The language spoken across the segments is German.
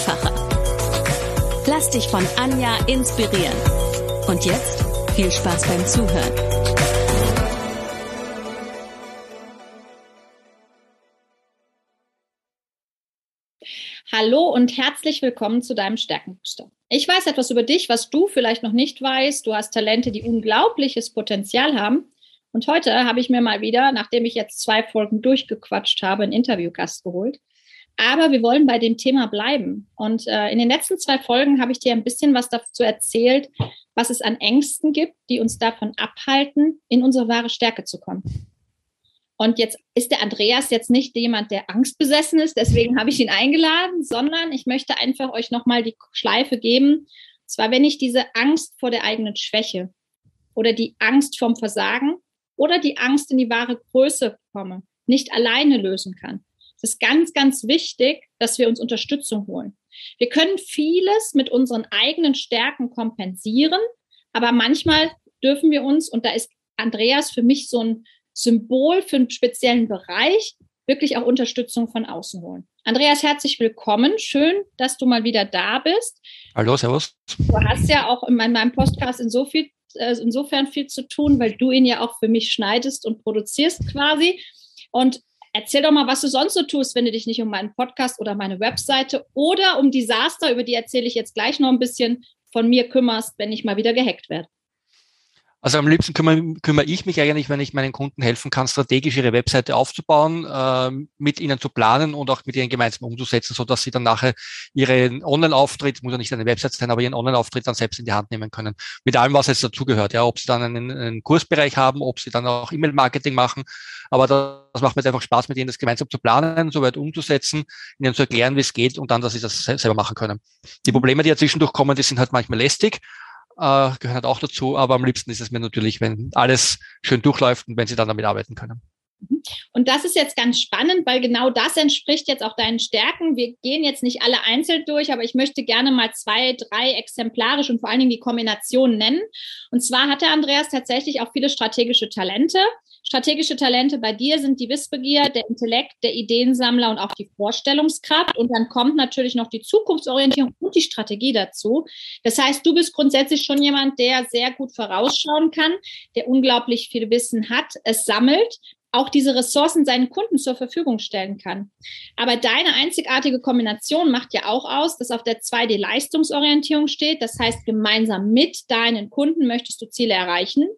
einfacher. Lass dich von Anja inspirieren. Und jetzt viel Spaß beim Zuhören. Hallo und herzlich willkommen zu deinem Stärkenbooster. Ich weiß etwas über dich, was du vielleicht noch nicht weißt. Du hast Talente, die unglaubliches Potenzial haben. Und heute habe ich mir mal wieder, nachdem ich jetzt zwei Folgen durchgequatscht habe, einen Interviewgast geholt. Aber wir wollen bei dem Thema bleiben. Und äh, in den letzten zwei Folgen habe ich dir ein bisschen was dazu erzählt, was es an Ängsten gibt, die uns davon abhalten, in unsere wahre Stärke zu kommen. Und jetzt ist der Andreas jetzt nicht jemand, der angstbesessen ist, deswegen habe ich ihn eingeladen, sondern ich möchte einfach euch nochmal die Schleife geben. Und zwar, wenn ich diese Angst vor der eigenen Schwäche oder die Angst vom Versagen oder die Angst in die wahre Größe komme, nicht alleine lösen kann. Es ist ganz, ganz wichtig, dass wir uns Unterstützung holen. Wir können vieles mit unseren eigenen Stärken kompensieren, aber manchmal dürfen wir uns, und da ist Andreas für mich so ein Symbol für einen speziellen Bereich, wirklich auch Unterstützung von außen holen. Andreas, herzlich willkommen. Schön, dass du mal wieder da bist. Hallo, servus. Du hast ja auch in meinem Podcast in so viel äh, insofern viel zu tun, weil du ihn ja auch für mich schneidest und produzierst quasi. Und erzähl doch mal, was du sonst so tust, wenn du dich nicht um meinen Podcast oder meine Webseite oder um Desaster, über die erzähle ich jetzt gleich noch ein bisschen, von mir kümmerst, wenn ich mal wieder gehackt werde. Also am liebsten kümmere, kümmere, ich mich eigentlich, wenn ich meinen Kunden helfen kann, strategisch ihre Webseite aufzubauen, äh, mit ihnen zu planen und auch mit ihnen gemeinsam umzusetzen, so dass sie dann nachher ihren Online-Auftritt, muss ja nicht eine Website sein, aber ihren Online-Auftritt dann selbst in die Hand nehmen können. Mit allem, was jetzt dazugehört. Ja, ob sie dann einen, einen Kursbereich haben, ob sie dann auch E-Mail-Marketing machen. Aber das macht mir einfach Spaß, mit ihnen das gemeinsam zu planen, soweit umzusetzen, ihnen zu erklären, wie es geht und dann, dass sie das selber machen können. Die Probleme, die ja zwischendurch kommen, die sind halt manchmal lästig äh, gehören halt auch dazu, aber am liebsten ist es mir natürlich, wenn alles schön durchläuft und wenn sie dann damit arbeiten können. Mhm. Und das ist jetzt ganz spannend, weil genau das entspricht jetzt auch deinen Stärken. Wir gehen jetzt nicht alle einzeln durch, aber ich möchte gerne mal zwei, drei exemplarisch und vor allen Dingen die Kombination nennen. Und zwar hat der Andreas tatsächlich auch viele strategische Talente. Strategische Talente bei dir sind die Wissbegier, der Intellekt, der Ideensammler und auch die Vorstellungskraft. Und dann kommt natürlich noch die Zukunftsorientierung und die Strategie dazu. Das heißt, du bist grundsätzlich schon jemand, der sehr gut vorausschauen kann, der unglaublich viel Wissen hat, es sammelt, auch diese Ressourcen seinen Kunden zur Verfügung stellen kann. Aber deine einzigartige Kombination macht ja auch aus, dass auf der 2D Leistungsorientierung steht. Das heißt, gemeinsam mit deinen Kunden möchtest du Ziele erreichen.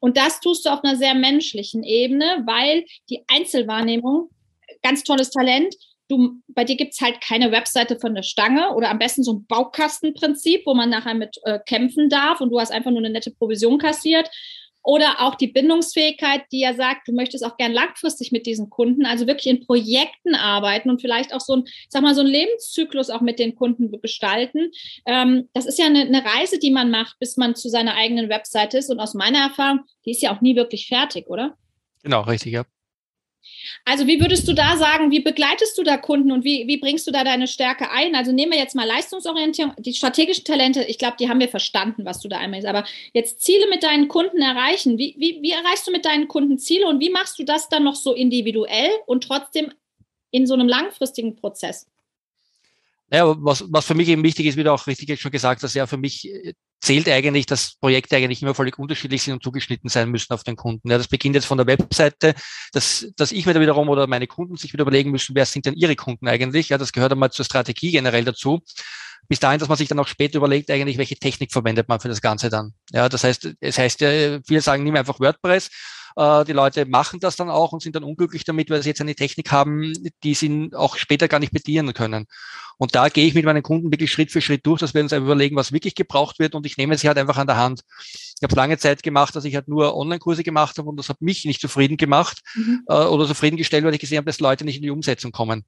Und das tust du auf einer sehr menschlichen Ebene, weil die Einzelwahrnehmung, ganz tolles Talent, du, bei dir gibt's halt keine Webseite von der Stange oder am besten so ein Baukastenprinzip, wo man nachher mit äh, kämpfen darf und du hast einfach nur eine nette Provision kassiert. Oder auch die Bindungsfähigkeit, die ja sagt, du möchtest auch gern langfristig mit diesen Kunden, also wirklich in Projekten arbeiten und vielleicht auch so ein, sag mal, so ein Lebenszyklus auch mit den Kunden gestalten. Ähm, das ist ja eine, eine Reise, die man macht, bis man zu seiner eigenen Website ist. Und aus meiner Erfahrung, die ist ja auch nie wirklich fertig, oder? Genau, richtig, ja. Also wie würdest du da sagen, wie begleitest du da Kunden und wie, wie bringst du da deine Stärke ein? Also nehmen wir jetzt mal Leistungsorientierung, die strategischen Talente, ich glaube, die haben wir verstanden, was du da einmal ist. Aber jetzt Ziele mit deinen Kunden erreichen. Wie, wie, wie erreichst du mit deinen Kunden Ziele und wie machst du das dann noch so individuell und trotzdem in so einem langfristigen Prozess? Ja, was, was für mich eben wichtig ist, wie du auch richtig schon gesagt hast, ja, für mich äh, zählt eigentlich, dass Projekte eigentlich immer völlig unterschiedlich sind und zugeschnitten sein müssen auf den Kunden. Ja, das beginnt jetzt von der Webseite, dass, dass ich mir da wiederum oder meine Kunden sich wieder überlegen müssen, wer sind denn ihre Kunden eigentlich? Ja, das gehört einmal zur Strategie generell dazu. Bis dahin, dass man sich dann auch später überlegt, eigentlich, welche Technik verwendet man für das Ganze dann. Ja, das heißt, es heißt ja, viele sagen, nimm einfach WordPress, äh, die Leute machen das dann auch und sind dann unglücklich damit, weil sie jetzt eine Technik haben, die sie auch später gar nicht bedienen können. Und da gehe ich mit meinen Kunden wirklich Schritt für Schritt durch, dass wir uns überlegen, was wirklich gebraucht wird und ich nehme sie halt einfach an der Hand. Ich habe es lange Zeit gemacht, dass ich halt nur Online-Kurse gemacht habe und das hat mich nicht zufrieden gemacht mhm. äh, oder zufriedengestellt, weil ich gesehen habe, dass Leute nicht in die Umsetzung kommen.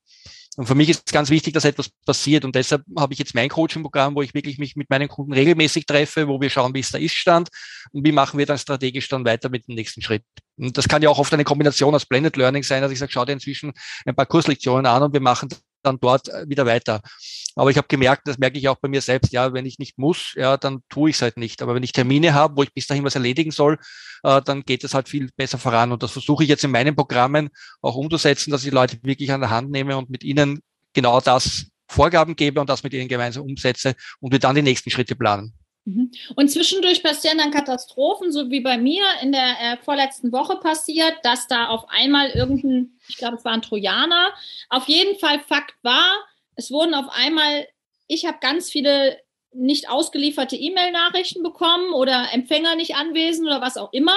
Und für mich ist es ganz wichtig, dass etwas passiert. Und deshalb habe ich jetzt mein Coaching-Programm, wo ich wirklich mich mit meinen Kunden regelmäßig treffe, wo wir schauen, wie ist der Ist-Stand und wie machen wir dann strategisch dann weiter mit dem nächsten Schritt. Und das kann ja auch oft eine Kombination aus Blended Learning sein, dass ich sage, schau dir inzwischen ein paar Kurslektionen an und wir machen dann dort äh, wieder weiter. Aber ich habe gemerkt, das merke ich auch bei mir selbst, ja, wenn ich nicht muss, ja, dann tue ich es halt nicht. Aber wenn ich Termine habe, wo ich bis dahin was erledigen soll, äh, dann geht es halt viel besser voran. Und das versuche ich jetzt in meinen Programmen auch umzusetzen, dass ich Leute wirklich an der Hand nehme und mit ihnen genau das Vorgaben gebe und das mit ihnen gemeinsam umsetze und wir dann die nächsten Schritte planen. Mhm. Und zwischendurch passieren dann Katastrophen, so wie bei mir in der äh, vorletzten Woche passiert, dass da auf einmal irgendein, ich glaube, es war ein Trojaner. Auf jeden Fall Fakt war, es wurden auf einmal, ich habe ganz viele nicht ausgelieferte E-Mail-Nachrichten bekommen oder Empfänger nicht anwesend oder was auch immer.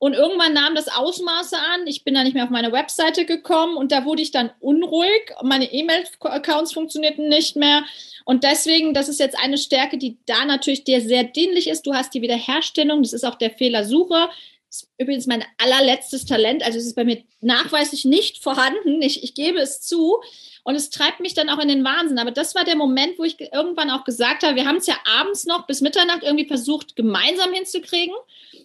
Und irgendwann nahm das Ausmaße an. Ich bin da nicht mehr auf meine Webseite gekommen und da wurde ich dann unruhig. Meine E-Mail-Accounts funktionierten nicht mehr. Und deswegen, das ist jetzt eine Stärke, die da natürlich dir sehr dienlich ist. Du hast die Wiederherstellung, das ist auch der Fehlersucher. Das ist übrigens mein allerletztes Talent. Also es ist bei mir nachweislich nicht vorhanden. Ich, ich gebe es zu. Und es treibt mich dann auch in den Wahnsinn. Aber das war der Moment, wo ich irgendwann auch gesagt habe, wir haben es ja abends noch bis Mitternacht irgendwie versucht, gemeinsam hinzukriegen.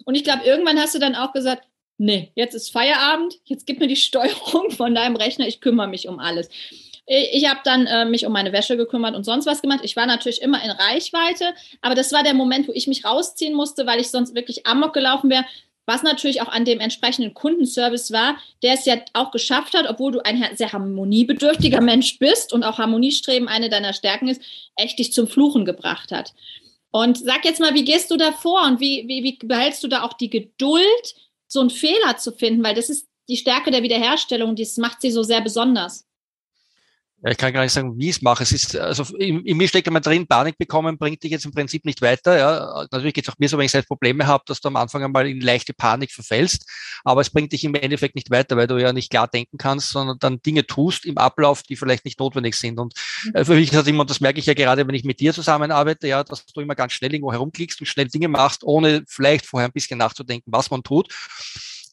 Und ich glaube, irgendwann hast du dann auch gesagt, nee, jetzt ist Feierabend, jetzt gib mir die Steuerung von deinem Rechner, ich kümmere mich um alles. Ich habe dann äh, mich um meine Wäsche gekümmert und sonst was gemacht. Ich war natürlich immer in Reichweite, aber das war der Moment, wo ich mich rausziehen musste, weil ich sonst wirklich amok gelaufen wäre. Was natürlich auch an dem entsprechenden Kundenservice war, der es ja auch geschafft hat, obwohl du ein sehr harmoniebedürftiger Mensch bist und auch Harmoniestreben eine deiner Stärken ist, echt dich zum Fluchen gebracht hat. Und sag jetzt mal, wie gehst du da vor und wie, wie, wie behältst du da auch die Geduld, so einen Fehler zu finden? Weil das ist die Stärke der Wiederherstellung, das macht sie so sehr besonders. Ich kann gar nicht sagen, wie ich es mache. Es ist, also in, in mir steckt immer drin, Panik bekommen bringt dich jetzt im Prinzip nicht weiter. Ja. Natürlich geht es auch mir so, wenn ich selbst Probleme habe, dass du am Anfang einmal in leichte Panik verfällst. Aber es bringt dich im Endeffekt nicht weiter, weil du ja nicht klar denken kannst, sondern dann Dinge tust im Ablauf, die vielleicht nicht notwendig sind. Und äh, für mich ist das immer, und das merke ich ja gerade, wenn ich mit dir zusammenarbeite, ja, dass du immer ganz schnell irgendwo herumklickst und schnell Dinge machst, ohne vielleicht vorher ein bisschen nachzudenken, was man tut.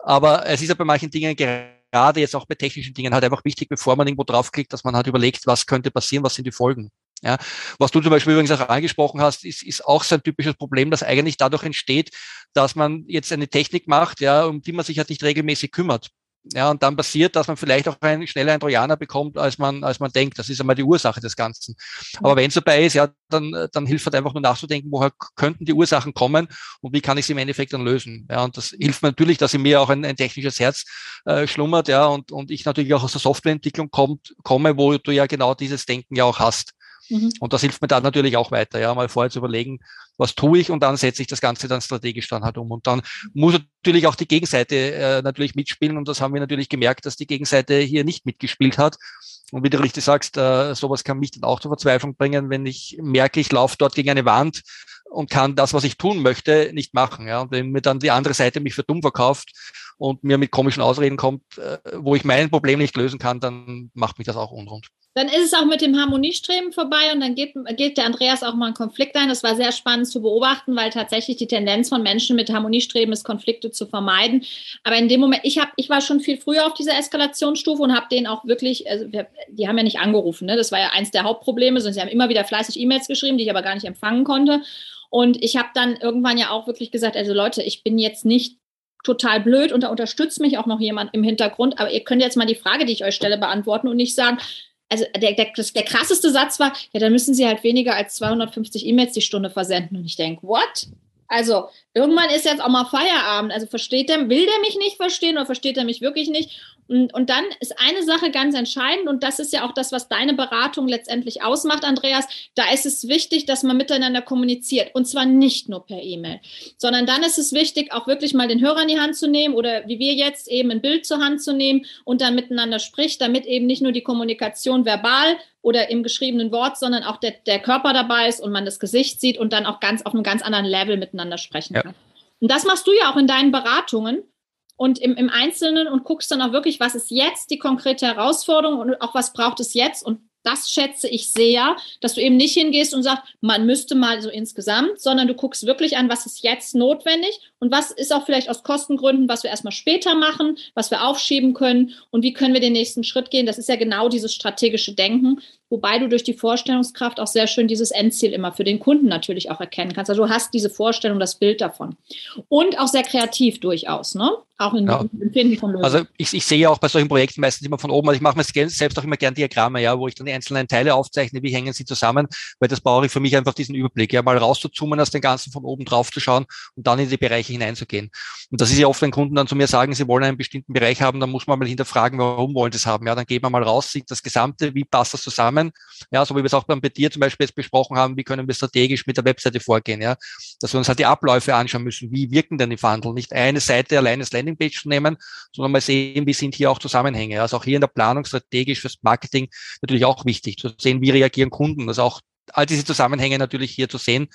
Aber es ist ja bei manchen Dingen gerade gerade jetzt auch bei technischen Dingen halt einfach wichtig, bevor man irgendwo draufklickt, dass man halt überlegt, was könnte passieren, was sind die Folgen. Ja, was du zum Beispiel übrigens auch angesprochen hast, ist, ist auch so ein typisches Problem, das eigentlich dadurch entsteht, dass man jetzt eine Technik macht, ja, um die man sich halt nicht regelmäßig kümmert. Ja, und dann passiert, dass man vielleicht auch ein, schneller einen Trojaner bekommt, als man, als man denkt. Das ist einmal die Ursache des Ganzen. Aber wenn es dabei ist, ja, dann, dann hilft halt einfach nur nachzudenken, woher könnten die Ursachen kommen und wie kann ich sie im Endeffekt dann lösen. Ja, und das hilft mir natürlich, dass in mir auch ein, ein technisches Herz äh, schlummert, ja, und, und ich natürlich auch aus der Softwareentwicklung kommt, komme, wo du ja genau dieses Denken ja auch hast. Mhm. Und das hilft mir dann natürlich auch weiter, ja, mal vorher zu überlegen, was tue ich und dann setze ich das Ganze dann strategisch dann halt um. Und dann muss natürlich auch die Gegenseite äh, natürlich mitspielen und das haben wir natürlich gemerkt, dass die Gegenseite hier nicht mitgespielt hat. Und wie du richtig sagst, äh, sowas kann mich dann auch zur Verzweiflung bringen, wenn ich merke, ich laufe dort gegen eine Wand und kann das, was ich tun möchte, nicht machen. Ja. Und wenn mir dann die andere Seite mich für dumm verkauft und mir mit komischen Ausreden kommt, äh, wo ich mein Problem nicht lösen kann, dann macht mich das auch unrund. Dann ist es auch mit dem Harmoniestreben vorbei und dann geht, geht der Andreas auch mal einen Konflikt ein. Das war sehr spannend zu beobachten, weil tatsächlich die Tendenz von Menschen mit Harmoniestreben ist, Konflikte zu vermeiden. Aber in dem Moment, ich, hab, ich war schon viel früher auf dieser Eskalationsstufe und habe denen auch wirklich, also die haben ja nicht angerufen, ne? das war ja eins der Hauptprobleme, sondern sie haben immer wieder fleißig E-Mails geschrieben, die ich aber gar nicht empfangen konnte. Und ich habe dann irgendwann ja auch wirklich gesagt, also Leute, ich bin jetzt nicht total blöd und da unterstützt mich auch noch jemand im Hintergrund, aber ihr könnt jetzt mal die Frage, die ich euch stelle, beantworten und nicht sagen, also der, der, der krasseste Satz war, ja, dann müssen Sie halt weniger als 250 E-Mails die Stunde versenden. Und ich denke, what? Also irgendwann ist jetzt auch mal Feierabend. Also versteht der, will der mich nicht verstehen oder versteht er mich wirklich nicht? Und, und dann ist eine Sache ganz entscheidend und das ist ja auch das, was deine Beratung letztendlich ausmacht, Andreas. Da ist es wichtig, dass man miteinander kommuniziert und zwar nicht nur per E-Mail, sondern dann ist es wichtig, auch wirklich mal den Hörer in die Hand zu nehmen oder wie wir jetzt eben ein Bild zur Hand zu nehmen und dann miteinander spricht, damit eben nicht nur die Kommunikation verbal oder im geschriebenen Wort, sondern auch der, der Körper dabei ist und man das Gesicht sieht und dann auch ganz auf einem ganz anderen Level miteinander sprechen ja. kann. Und das machst du ja auch in deinen Beratungen und im, im Einzelnen und guckst dann auch wirklich, was ist jetzt die konkrete Herausforderung und auch was braucht es jetzt und das schätze ich sehr, dass du eben nicht hingehst und sagst, man müsste mal so insgesamt, sondern du guckst wirklich an, was ist jetzt notwendig und was ist auch vielleicht aus Kostengründen, was wir erstmal später machen, was wir aufschieben können und wie können wir den nächsten Schritt gehen. Das ist ja genau dieses strategische Denken, wobei du durch die Vorstellungskraft auch sehr schön dieses Endziel immer für den Kunden natürlich auch erkennen kannst. Also du hast diese Vorstellung, das Bild davon. Und auch sehr kreativ durchaus, ne? Auch in ja. im Finden von Lösungen. Also ich, ich sehe auch bei solchen Projekten meistens immer von oben, also ich mache mir selbst auch immer gern Diagramme, ja, wo ich dann die einzelnen Teile aufzeichne, wie hängen sie zusammen, weil das brauche ich für mich einfach diesen Überblick, ja, mal rauszuzoomen aus den Ganzen von oben drauf zu schauen und dann in die Bereiche hineinzugehen. Und das ist ja oft, wenn Kunden dann zu mir sagen, sie wollen einen bestimmten Bereich haben, dann muss man mal hinterfragen, warum wollen sie es haben. Ja, dann geht man mal raus, sieht das Gesamte, wie passt das zusammen. Ja, so wie wir es auch beim dir zum Beispiel jetzt besprochen haben, wie können wir strategisch mit der Webseite vorgehen, ja, dass wir uns halt die Abläufe anschauen müssen, wie wirken denn die Verhandlungen, nicht eine Seite allein als Landingpage zu nehmen, sondern mal sehen, wie sind hier auch Zusammenhänge. Also auch hier in der Planung strategisch fürs Marketing natürlich auch wichtig zu sehen, wie reagieren Kunden. Also auch all diese Zusammenhänge natürlich hier zu sehen,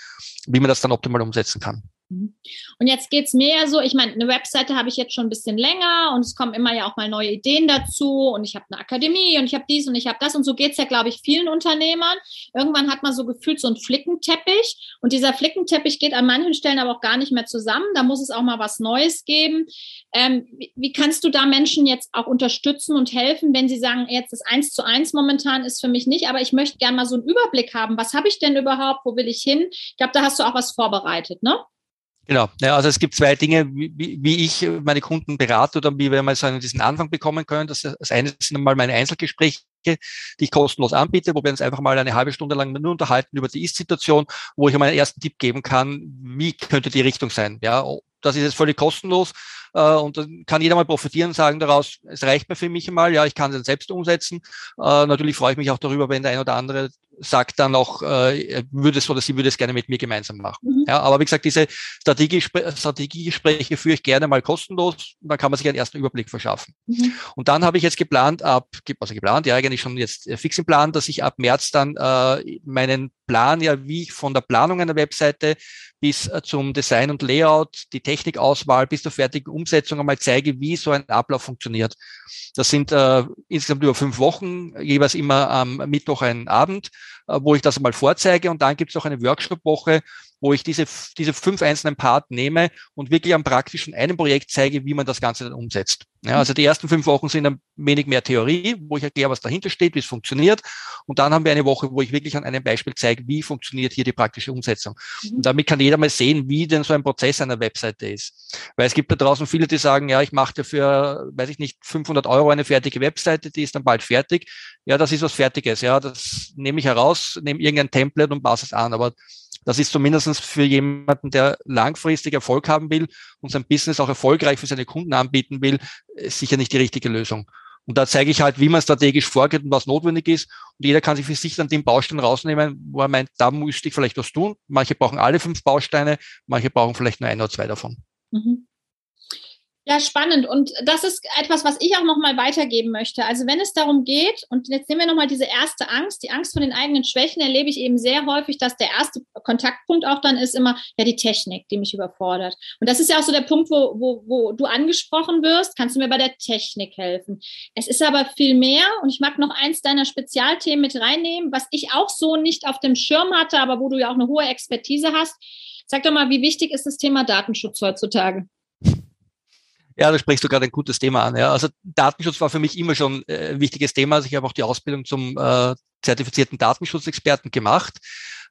wie man das dann optimal umsetzen kann. Mhm. Und jetzt geht es mehr so, ich meine, eine Webseite habe ich jetzt schon ein bisschen länger und es kommen immer ja auch mal neue Ideen dazu und ich habe eine Akademie und ich habe dies und ich habe das und so geht es ja, glaube ich, vielen Unternehmern. Irgendwann hat man so gefühlt so einen Flickenteppich und dieser Flickenteppich geht an manchen Stellen aber auch gar nicht mehr zusammen. Da muss es auch mal was Neues geben. Ähm, wie, wie, kannst du da Menschen jetzt auch unterstützen und helfen, wenn sie sagen, jetzt das Eins zu eins momentan ist für mich nicht, aber ich möchte gerne mal so einen Überblick haben. Was habe ich denn überhaupt? Wo will ich hin? Ich glaube, da hast du auch was vorbereitet, ne? Genau, ja, also es gibt zwei Dinge, wie, wie ich meine Kunden berate oder wie wir mal so einen diesen Anfang bekommen können. Das, das eine sind einmal meine Einzelgespräche, die ich kostenlos anbiete, wo wir uns einfach mal eine halbe Stunde lang nur unterhalten über die Ist-Situation, wo ich meinen ersten Tipp geben kann, wie könnte die Richtung sein. Ja, das ist jetzt völlig kostenlos äh, und dann kann jeder mal profitieren und sagen daraus, es reicht mir für mich mal, ja, ich kann es selbst umsetzen. Äh, natürlich freue ich mich auch darüber, wenn der ein oder andere sagt dann auch, äh, würde es oder sie würde es gerne mit mir gemeinsam machen. Mhm. Ja, aber wie gesagt, diese Strategiegespräche führe ich gerne mal kostenlos. Dann kann man sich einen ersten Überblick verschaffen. Mhm. Und dann habe ich jetzt geplant, ab, also geplant, ja eigentlich schon jetzt fix im Plan, dass ich ab März dann äh, meinen Plan, ja, wie ich von der Planung einer Webseite bis äh, zum Design und Layout, die Technikauswahl bis zur fertigen Umsetzung einmal zeige, wie so ein Ablauf funktioniert. Das sind äh, insgesamt über fünf Wochen, jeweils immer am Mittwoch ein Abend, äh, wo ich das einmal vorzeige und dann gibt es auch eine Workshop-Woche, wo ich diese, diese fünf einzelnen Part nehme und wirklich am praktischen einem Projekt zeige, wie man das Ganze dann umsetzt. Ja, also die ersten fünf Wochen sind ein wenig mehr Theorie, wo ich erkläre, was dahinter steht, wie es funktioniert. Und dann haben wir eine Woche, wo ich wirklich an einem Beispiel zeige, wie funktioniert hier die praktische Umsetzung. Mhm. Und damit kann jeder mal sehen, wie denn so ein Prozess einer Webseite ist. Weil es gibt da draußen viele, die sagen, ja, ich mache dafür, weiß ich nicht, 500 Euro eine fertige Webseite, die ist dann bald fertig. Ja, das ist was Fertiges. Ja, das nehme ich heraus, nehme irgendein Template und passe es an. Aber das ist zumindest für jemanden, der langfristig Erfolg haben will und sein Business auch erfolgreich für seine Kunden anbieten will, sicher nicht die richtige Lösung. Und da zeige ich halt, wie man strategisch vorgeht und was notwendig ist. Und jeder kann sich für sich dann den Baustein rausnehmen, wo er meint, da müsste ich vielleicht was tun. Manche brauchen alle fünf Bausteine, manche brauchen vielleicht nur ein oder zwei davon. Mhm. Ja, spannend. Und das ist etwas, was ich auch nochmal weitergeben möchte. Also wenn es darum geht, und jetzt nehmen wir nochmal diese erste Angst, die Angst vor den eigenen Schwächen, erlebe ich eben sehr häufig, dass der erste Kontaktpunkt auch dann ist immer, ja, die Technik, die mich überfordert. Und das ist ja auch so der Punkt, wo, wo, wo du angesprochen wirst, kannst du mir bei der Technik helfen. Es ist aber viel mehr, und ich mag noch eins deiner Spezialthemen mit reinnehmen, was ich auch so nicht auf dem Schirm hatte, aber wo du ja auch eine hohe Expertise hast. Sag doch mal, wie wichtig ist das Thema Datenschutz heutzutage? Ja, da sprichst du gerade ein gutes Thema an. Ja. Also Datenschutz war für mich immer schon äh, ein wichtiges Thema. Also ich habe auch die Ausbildung zum äh, zertifizierten Datenschutzexperten gemacht,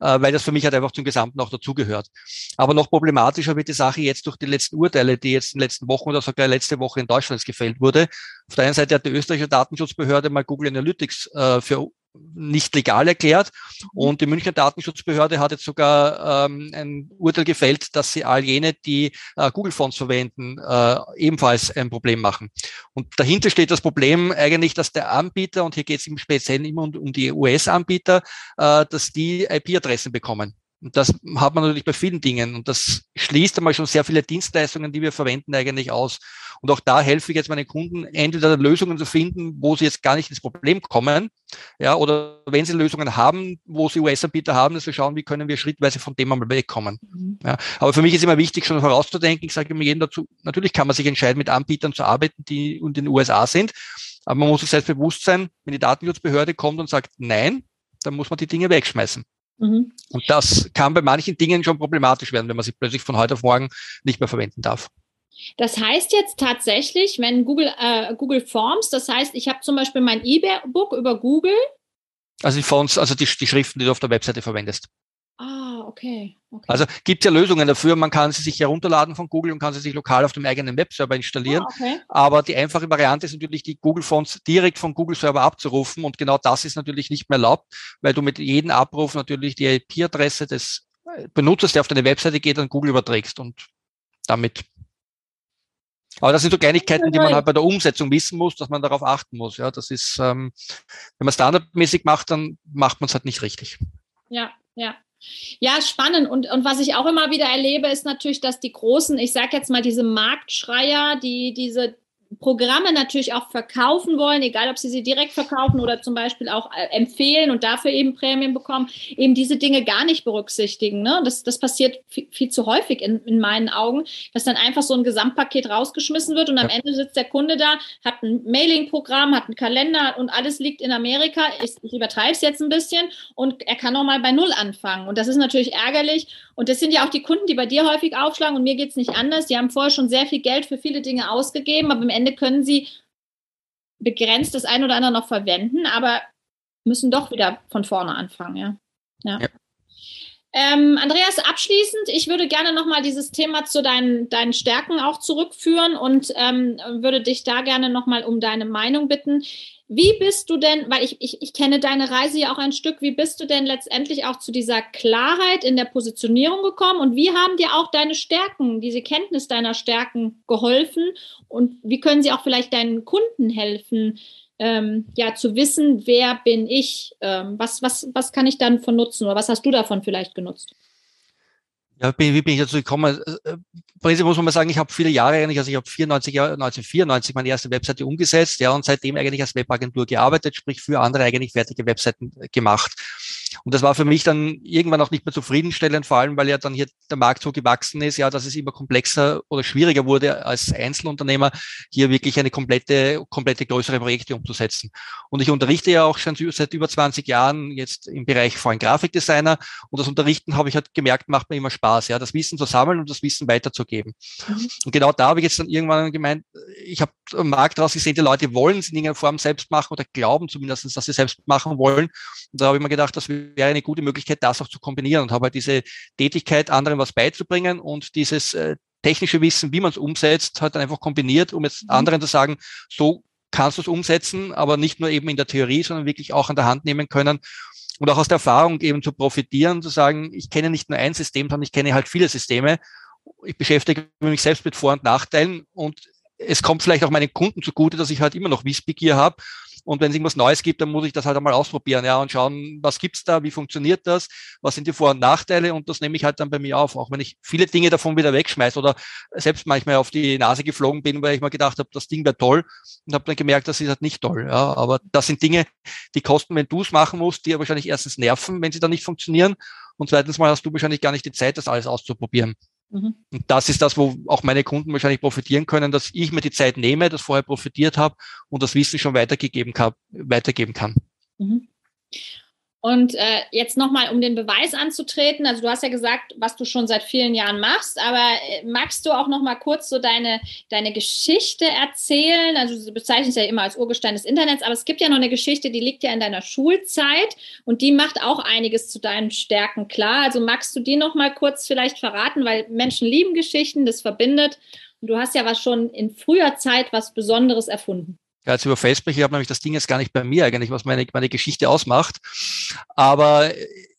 äh, weil das für mich halt einfach zum Gesamten auch dazugehört. Aber noch problematischer wird die Sache jetzt durch die letzten Urteile, die jetzt in den letzten Wochen oder sogar letzte Woche in Deutschland gefällt wurde. Auf der einen Seite hat die österreichische Datenschutzbehörde mal Google Analytics äh, für nicht legal erklärt. Mhm. Und die Münchner Datenschutzbehörde hat jetzt sogar ähm, ein Urteil gefällt, dass sie all jene, die äh, Google-Fonds verwenden, äh, ebenfalls ein Problem machen. Und dahinter steht das Problem eigentlich, dass der Anbieter, und hier geht es im Speziellen immer um, um die US-Anbieter, äh, dass die IP-Adressen bekommen. Und das hat man natürlich bei vielen Dingen. Und das schließt einmal schon sehr viele Dienstleistungen, die wir verwenden, eigentlich aus. Und auch da helfe ich jetzt meinen Kunden, entweder Lösungen zu finden, wo sie jetzt gar nicht ins Problem kommen, ja, oder wenn sie Lösungen haben, wo sie US-Anbieter haben, dass wir schauen, wie können wir schrittweise von dem einmal wegkommen. Mhm. Ja, aber für mich ist immer wichtig, schon vorauszudenken, ich sage immer jedem dazu, natürlich kann man sich entscheiden, mit Anbietern zu arbeiten, die in den USA sind. Aber man muss sich selbst bewusst sein, wenn die Datenschutzbehörde kommt und sagt Nein, dann muss man die Dinge wegschmeißen. Mhm. Und das kann bei manchen Dingen schon problematisch werden, wenn man sie plötzlich von heute auf morgen nicht mehr verwenden darf. Das heißt jetzt tatsächlich, wenn Google, äh, Google Forms, das heißt, ich habe zum Beispiel mein E-Book über Google. Also die Fonts, also die, die Schriften, die du auf der Webseite verwendest. Ah, okay. okay. Also gibt ja Lösungen dafür. Man kann sie sich herunterladen von Google und kann sie sich lokal auf dem eigenen Webserver installieren. Ah, okay. Aber die einfache Variante ist natürlich, die Google Fonts direkt vom Google Server abzurufen. Und genau das ist natürlich nicht mehr erlaubt, weil du mit jedem Abruf natürlich die IP-Adresse des Benutzers, der auf deine Webseite geht, an Google überträgst und damit aber das sind so Kleinigkeiten, die man halt bei der Umsetzung wissen muss, dass man darauf achten muss. Ja, das ist, ähm, wenn man standardmäßig macht, dann macht man es halt nicht richtig. Ja, ja. Ja, spannend. Und, und was ich auch immer wieder erlebe, ist natürlich, dass die großen, ich sage jetzt mal diese Marktschreier, die diese Programme natürlich auch verkaufen wollen, egal ob sie sie direkt verkaufen oder zum Beispiel auch äh, empfehlen und dafür eben Prämien bekommen, eben diese Dinge gar nicht berücksichtigen. Ne? Das, das passiert viel, viel zu häufig in, in meinen Augen, dass dann einfach so ein Gesamtpaket rausgeschmissen wird und am ja. Ende sitzt der Kunde da, hat ein Mailing-Programm, hat einen Kalender und alles liegt in Amerika. Ich, ich übertreibe es jetzt ein bisschen und er kann auch mal bei Null anfangen. Und das ist natürlich ärgerlich. Und das sind ja auch die Kunden, die bei dir häufig aufschlagen und mir geht es nicht anders. Die haben vorher schon sehr viel Geld für viele Dinge ausgegeben, aber im Ende Ende können sie begrenzt das ein oder andere noch verwenden, aber müssen doch wieder von vorne anfangen, ja. ja. ja. Ähm, Andreas, abschließend, ich würde gerne nochmal dieses Thema zu deinen, deinen Stärken auch zurückführen und ähm, würde dich da gerne nochmal um deine Meinung bitten. Wie bist du denn, weil ich, ich, ich kenne deine Reise ja auch ein Stück, wie bist du denn letztendlich auch zu dieser Klarheit in der Positionierung gekommen und wie haben dir auch deine Stärken, diese Kenntnis deiner Stärken geholfen und wie können sie auch vielleicht deinen Kunden helfen, ähm, ja, zu wissen, wer bin ich, ähm, was, was, was kann ich dann von nutzen oder was hast du davon vielleicht genutzt? Ja, wie bin ich dazu gekommen? Äh, äh, Prinzip muss man mal sagen, ich habe viele Jahre eigentlich, also ich habe 94, 1994 meine erste Webseite umgesetzt, ja, und seitdem eigentlich als Webagentur gearbeitet, sprich für andere eigentlich fertige Webseiten gemacht. Und das war für mich dann irgendwann auch nicht mehr zufriedenstellend, vor allem weil ja dann hier der Markt so gewachsen ist, ja, dass es immer komplexer oder schwieriger wurde als Einzelunternehmer hier wirklich eine komplette, komplette größere Projekte umzusetzen. Und ich unterrichte ja auch schon seit über 20 Jahren jetzt im Bereich vor allem Grafikdesigner und das Unterrichten habe ich halt gemerkt, macht mir immer Spaß, ja, das Wissen zu sammeln und das Wissen weiterzugeben. Mhm. Und genau da habe ich jetzt dann irgendwann gemeint, ich habe Markt daraus gesehen, die Leute wollen es in irgendeiner Form selbst machen oder glauben zumindest, dass sie selbst machen wollen. Und da habe ich mir gedacht, das wäre eine gute Möglichkeit, das auch zu kombinieren und habe halt diese Tätigkeit, anderen was beizubringen und dieses äh, technische Wissen, wie man es umsetzt, halt dann einfach kombiniert, um jetzt mhm. anderen zu sagen, so kannst du es umsetzen, aber nicht nur eben in der Theorie, sondern wirklich auch an der Hand nehmen können und auch aus der Erfahrung eben zu profitieren, zu sagen, ich kenne nicht nur ein System, sondern ich kenne halt viele Systeme. Ich beschäftige mich selbst mit Vor- und Nachteilen und es kommt vielleicht auch meinen Kunden zugute, dass ich halt immer noch Wissbegier habe und wenn es irgendwas Neues gibt, dann muss ich das halt einmal ausprobieren, ja, und schauen, was gibt's da, wie funktioniert das, was sind die Vor- und Nachteile und das nehme ich halt dann bei mir auf, auch wenn ich viele Dinge davon wieder wegschmeiße oder selbst manchmal auf die Nase geflogen bin, weil ich mir gedacht habe, das Ding wäre toll und habe dann gemerkt, das ist halt nicht toll. Ja, aber das sind Dinge, die kosten, wenn du es machen musst, die wahrscheinlich erstens nerven, wenn sie dann nicht funktionieren und zweitens mal hast du wahrscheinlich gar nicht die Zeit, das alles auszuprobieren. Mhm. Und das ist das, wo auch meine Kunden wahrscheinlich profitieren können, dass ich mir die Zeit nehme, das vorher profitiert habe und das Wissen schon weitergegeben kann, weitergeben kann. Mhm. Und äh, jetzt nochmal, um den Beweis anzutreten, also du hast ja gesagt, was du schon seit vielen Jahren machst, aber äh, magst du auch nochmal kurz so deine, deine Geschichte erzählen? Also du bezeichnest ja immer als Urgestein des Internets, aber es gibt ja noch eine Geschichte, die liegt ja in deiner Schulzeit und die macht auch einiges zu deinen Stärken klar. Also magst du die nochmal kurz vielleicht verraten, weil Menschen lieben Geschichten, das verbindet. Und du hast ja was schon in früher Zeit was Besonderes erfunden ja, jetzt über Facebook, ich habe nämlich das Ding jetzt gar nicht bei mir eigentlich, was meine, meine Geschichte ausmacht. Aber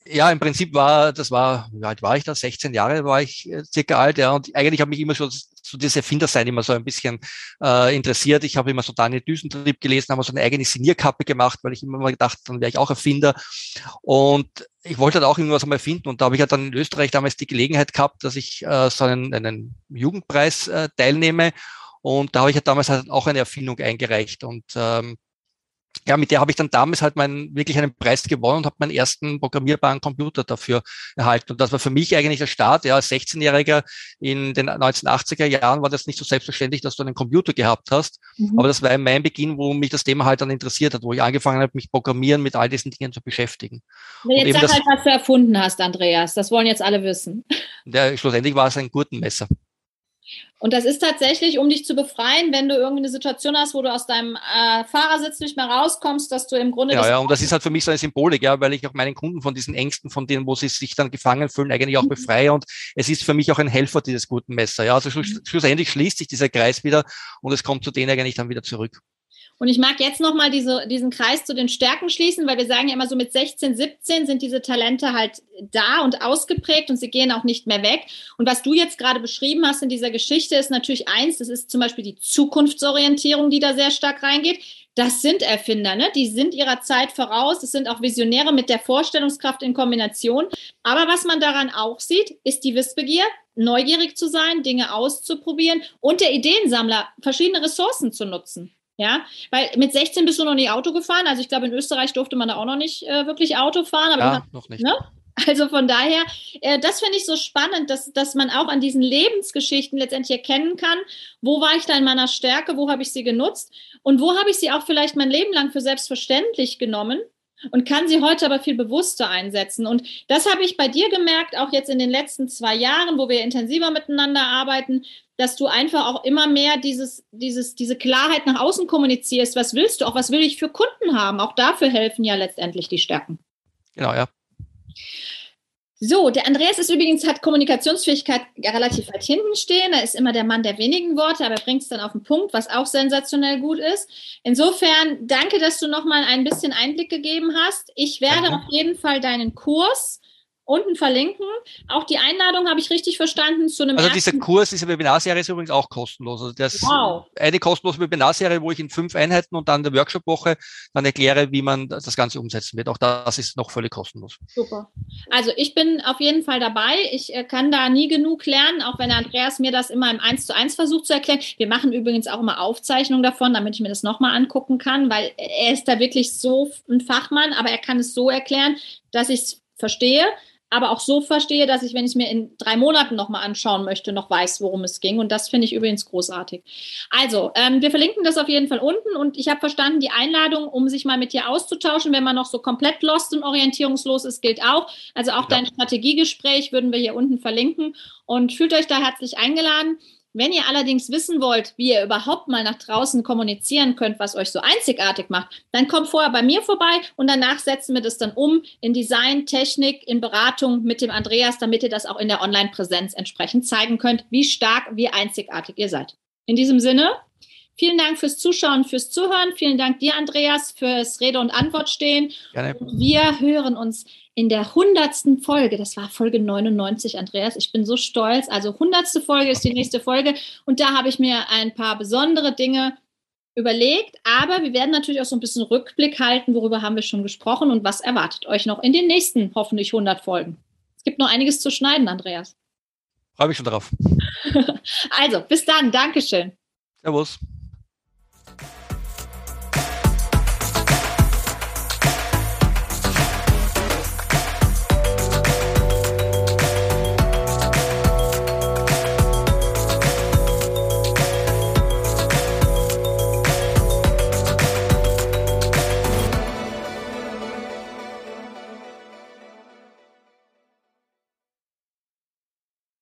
ja, im Prinzip war, das war, wie alt war ich da? 16 Jahre war ich äh, circa alt, ja. Und eigentlich habe mich immer schon so dieses Erfindersein immer so ein bisschen äh, interessiert. Ich habe immer so Daniel Düsentrieb gelesen, habe so eine eigene Signierkappe gemacht, weil ich immer mal gedacht, dann wäre ich auch Erfinder. Und ich wollte halt auch irgendwas einmal finden. Und da habe ich halt dann in Österreich damals die Gelegenheit gehabt, dass ich äh, so einen, einen Jugendpreis äh, teilnehme. Und da habe ich ja damals halt auch eine Erfindung eingereicht. Und ähm, ja, mit der habe ich dann damals halt meinen, wirklich einen Preis gewonnen und habe meinen ersten programmierbaren Computer dafür erhalten. Und das war für mich eigentlich der Start. Ja, als 16-Jähriger in den 1980er Jahren war das nicht so selbstverständlich, dass du einen Computer gehabt hast. Mhm. Aber das war mein Beginn, wo mich das Thema halt dann interessiert hat, wo ich angefangen habe, mich Programmieren mit all diesen Dingen zu beschäftigen. jetzt sag halt, was du erfunden hast, Andreas. Das wollen jetzt alle wissen. Der, schlussendlich war es ein Gurtenmesser. Und das ist tatsächlich, um dich zu befreien, wenn du irgendwie eine Situation hast, wo du aus deinem äh, Fahrersitz nicht mehr rauskommst, dass du im Grunde. Ja, ja, und das ist halt für mich so eine Symbolik, ja, weil ich auch meinen Kunden von diesen Ängsten, von denen, wo sie sich dann gefangen fühlen, eigentlich auch mhm. befreie. Und es ist für mich auch ein Helfer dieses guten Messer. Ja, also mhm. schlussendlich schließt sich dieser Kreis wieder und es kommt zu denen eigentlich dann wieder zurück. Und ich mag jetzt nochmal diese, diesen Kreis zu den Stärken schließen, weil wir sagen ja immer so mit 16, 17 sind diese Talente halt da und ausgeprägt und sie gehen auch nicht mehr weg. Und was du jetzt gerade beschrieben hast in dieser Geschichte ist natürlich eins, das ist zum Beispiel die Zukunftsorientierung, die da sehr stark reingeht. Das sind Erfinder, ne? die sind ihrer Zeit voraus. Das sind auch Visionäre mit der Vorstellungskraft in Kombination. Aber was man daran auch sieht, ist die Wissbegier, neugierig zu sein, Dinge auszuprobieren und der Ideensammler, verschiedene Ressourcen zu nutzen. Ja, weil mit 16 bist du noch nie Auto gefahren. Also ich glaube, in Österreich durfte man da auch noch nicht äh, wirklich Auto fahren. Aber ja, hast, noch nicht. Ne? Also von daher, äh, das finde ich so spannend, dass, dass man auch an diesen Lebensgeschichten letztendlich erkennen kann, wo war ich da in meiner Stärke, wo habe ich sie genutzt und wo habe ich sie auch vielleicht mein Leben lang für selbstverständlich genommen und kann sie heute aber viel bewusster einsetzen. Und das habe ich bei dir gemerkt, auch jetzt in den letzten zwei Jahren, wo wir intensiver miteinander arbeiten, dass du einfach auch immer mehr dieses, dieses, diese Klarheit nach außen kommunizierst. Was willst du? Auch was will ich für Kunden haben? Auch dafür helfen ja letztendlich die Stärken. Genau, ja. So, der Andreas ist übrigens, hat Kommunikationsfähigkeit relativ weit hinten stehen. Er ist immer der Mann der wenigen Worte, aber bringt es dann auf den Punkt, was auch sensationell gut ist. Insofern danke, dass du nochmal ein bisschen Einblick gegeben hast. Ich werde auf jeden Fall deinen Kurs unten verlinken. Auch die Einladung habe ich richtig verstanden zu einem. Also dieser Kurs, diese Webinarserie ist übrigens auch kostenlos. Also das wow. eine kostenlose Webinarserie, wo ich in fünf Einheiten und dann der Workshop-Woche dann erkläre, wie man das Ganze umsetzen wird. Auch das ist noch völlig kostenlos. Super. Also ich bin auf jeden Fall dabei. Ich äh, kann da nie genug lernen, auch wenn Andreas mir das immer im Eins zu eins versucht zu erklären. Wir machen übrigens auch immer Aufzeichnungen davon, damit ich mir das nochmal angucken kann, weil er ist da wirklich so ein Fachmann, aber er kann es so erklären, dass ich es verstehe aber auch so verstehe, dass ich, wenn ich es mir in drei Monaten nochmal anschauen möchte, noch weiß, worum es ging. Und das finde ich übrigens großartig. Also, ähm, wir verlinken das auf jeden Fall unten und ich habe verstanden, die Einladung, um sich mal mit dir auszutauschen, wenn man noch so komplett lost und orientierungslos ist, gilt auch. Also auch ja. dein Strategiegespräch würden wir hier unten verlinken und fühlt euch da herzlich eingeladen. Wenn ihr allerdings wissen wollt, wie ihr überhaupt mal nach draußen kommunizieren könnt, was euch so einzigartig macht, dann kommt vorher bei mir vorbei und danach setzen wir das dann um in Design, Technik, in Beratung mit dem Andreas, damit ihr das auch in der Online-Präsenz entsprechend zeigen könnt, wie stark, wie einzigartig ihr seid. In diesem Sinne, Vielen Dank fürs Zuschauen, fürs Zuhören. Vielen Dank dir, Andreas, fürs Rede und Antwort stehen. Gerne. wir hören uns in der hundertsten Folge. Das war Folge 99, Andreas. Ich bin so stolz. Also hundertste Folge ist die nächste Folge. Und da habe ich mir ein paar besondere Dinge überlegt. Aber wir werden natürlich auch so ein bisschen Rückblick halten. Worüber haben wir schon gesprochen und was erwartet euch noch in den nächsten hoffentlich 100 Folgen? Es gibt noch einiges zu schneiden, Andreas. Freue mich schon drauf. also, bis dann. Dankeschön. Servus.